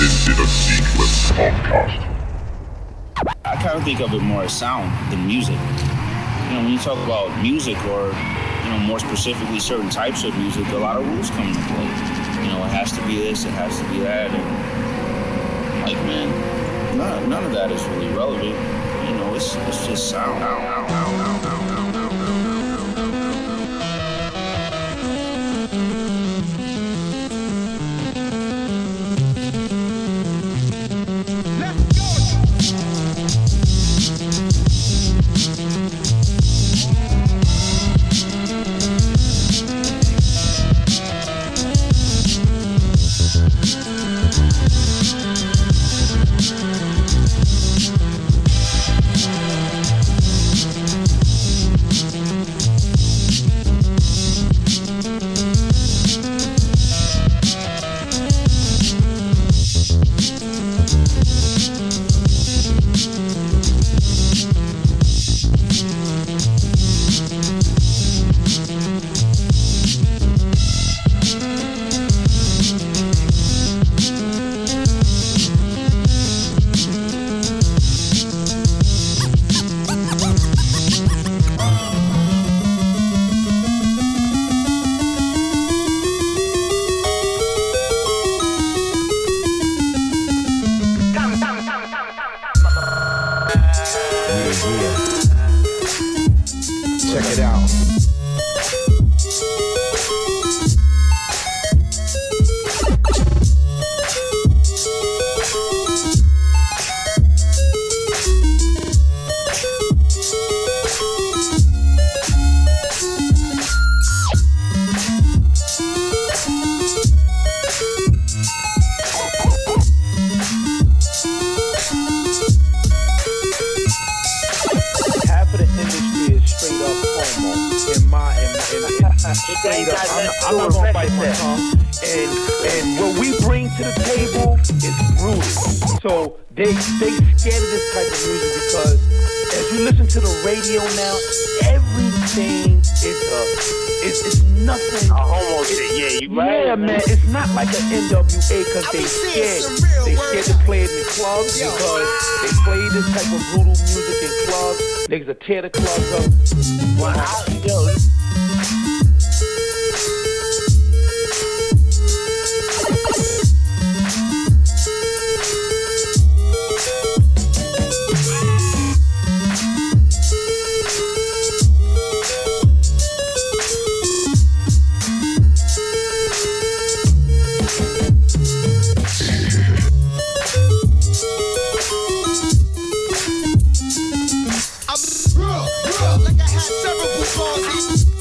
Podcast. I kind of think of it more as sound than music. You know, when you talk about music or, you know, more specifically certain types of music, a lot of rules come into play. You know, it has to be this, it has to be that, and like, man, none, none of that is really relevant. You know, it's it's just sound. Yeah, NWA because they scared. They scared to play it in the clubs because they play this type of brutal music in clubs. Niggas will tear the clubs up. Well, I, yo, Southeast.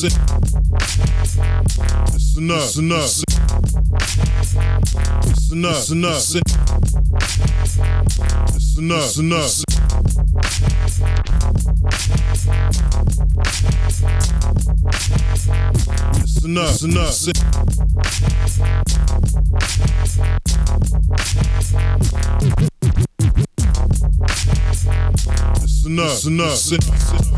Listen. Listen up. Listen up. Listen up. Listen up. Listen up. Listen up. Listen up. Listen up. Listen up. Listen up.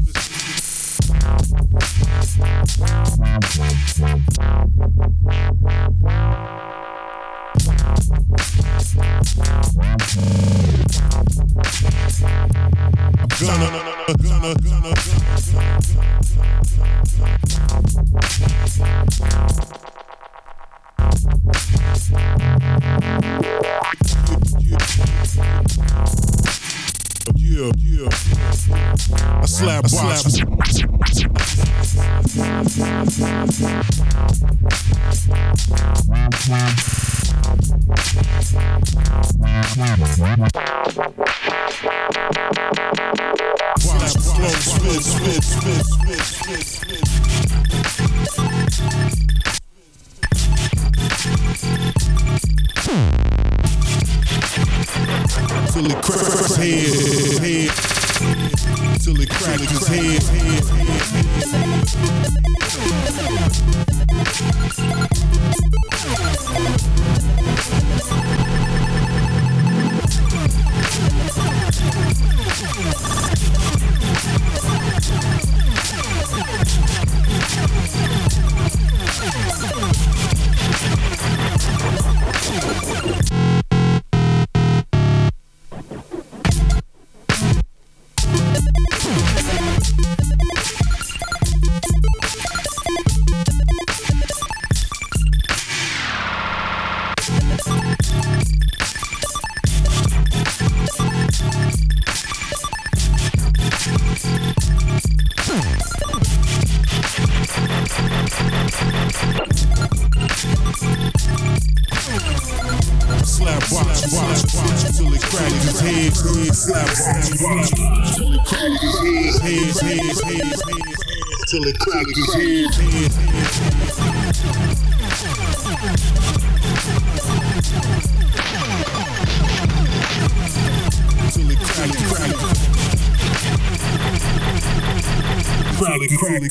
Till it cracks his head, head. Till it cracks his head,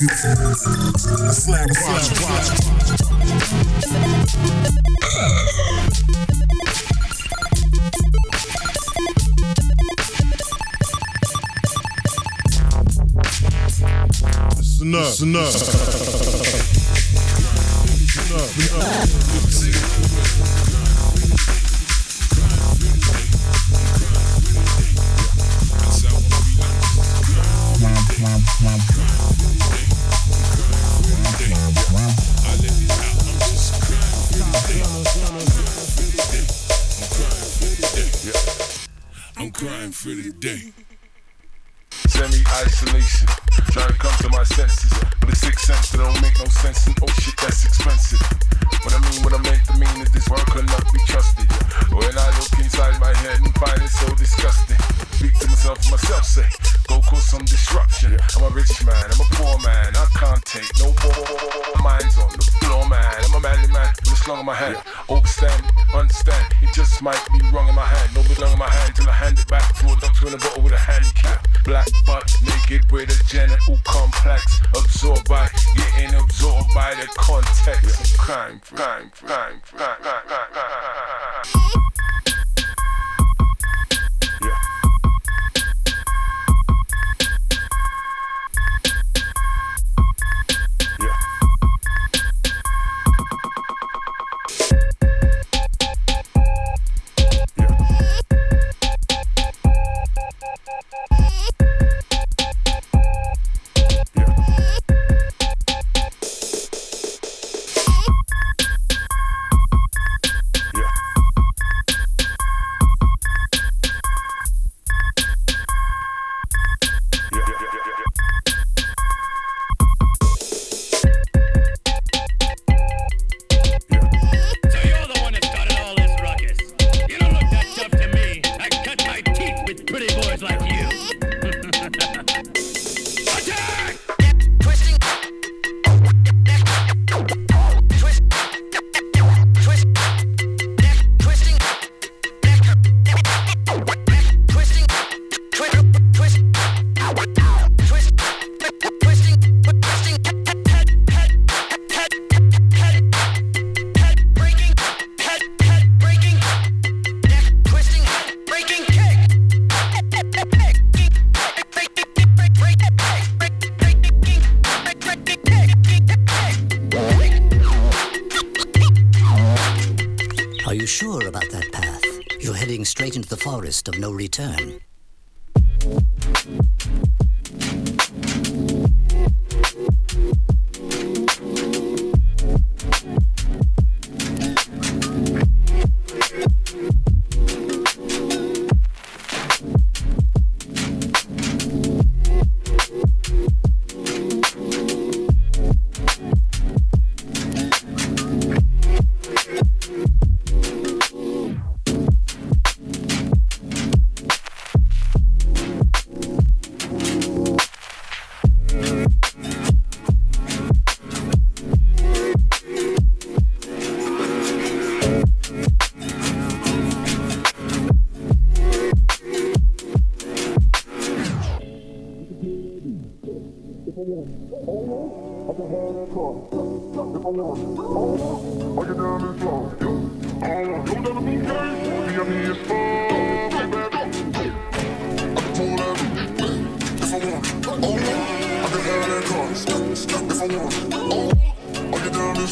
Slam, slam, slam.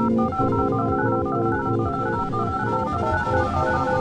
Thank you.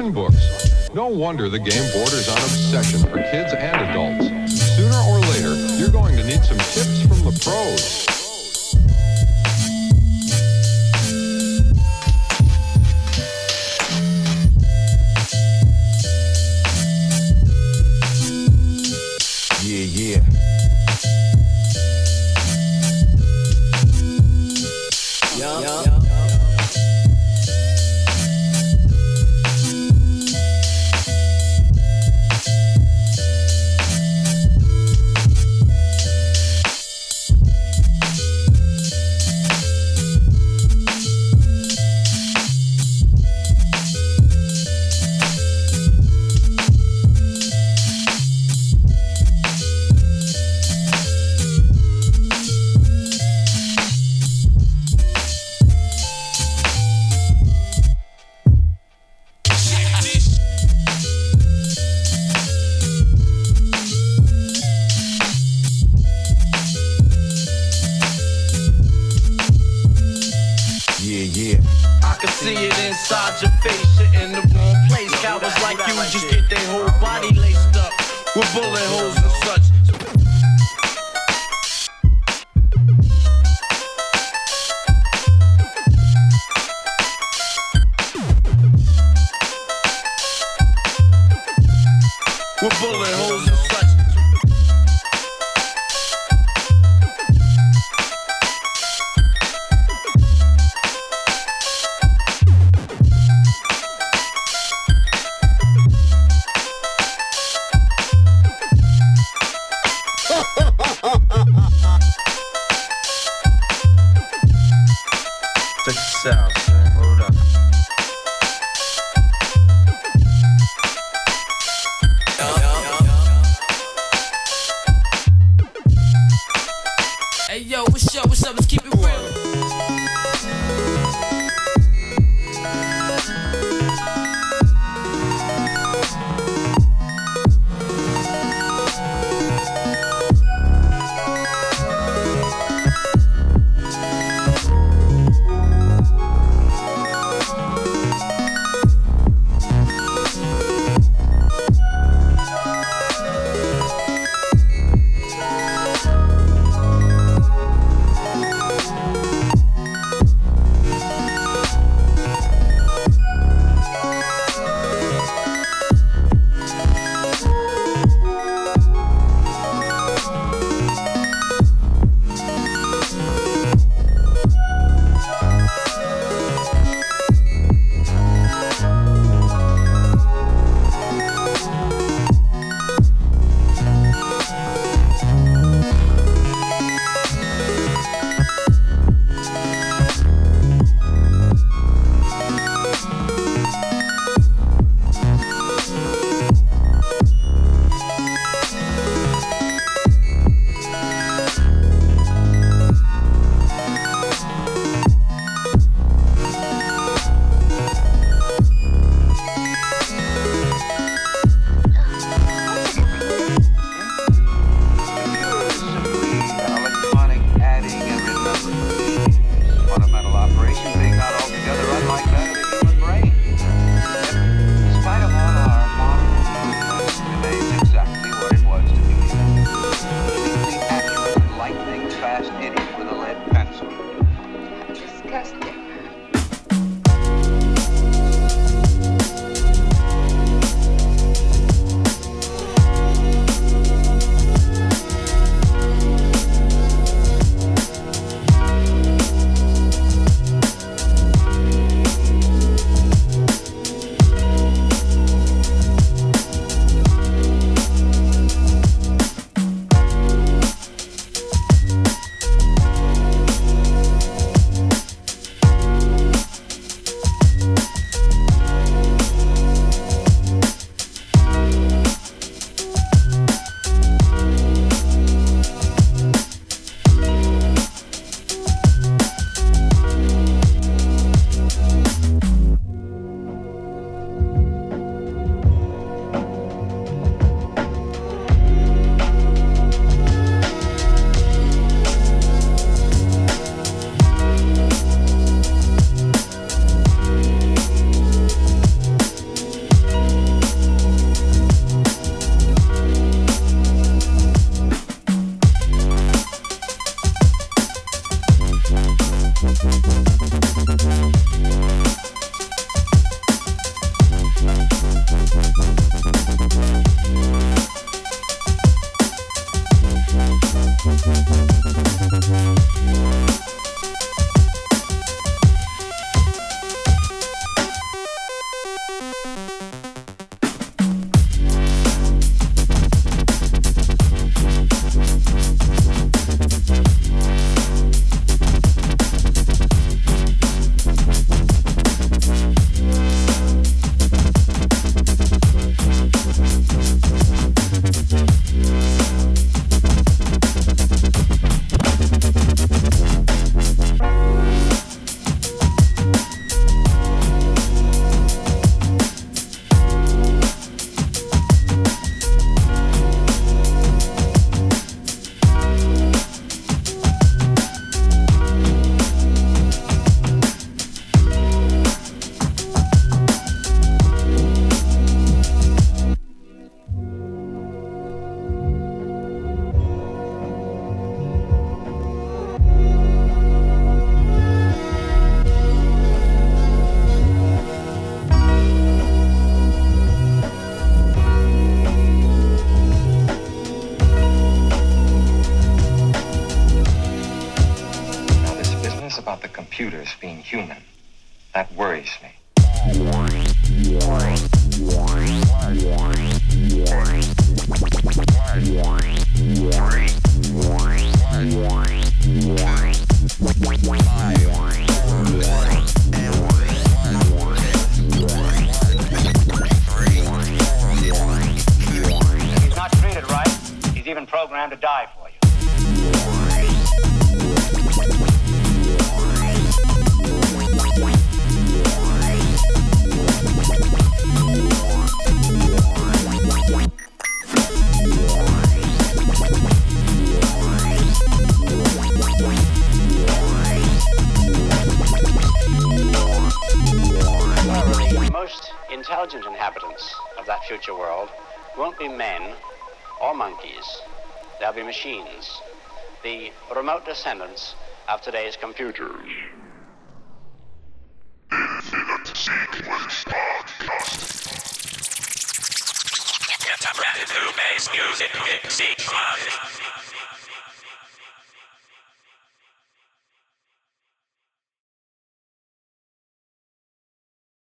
Instruction books. No wonder the game borders on remote descendants of today's computers. Get up ready to bass music, sequence.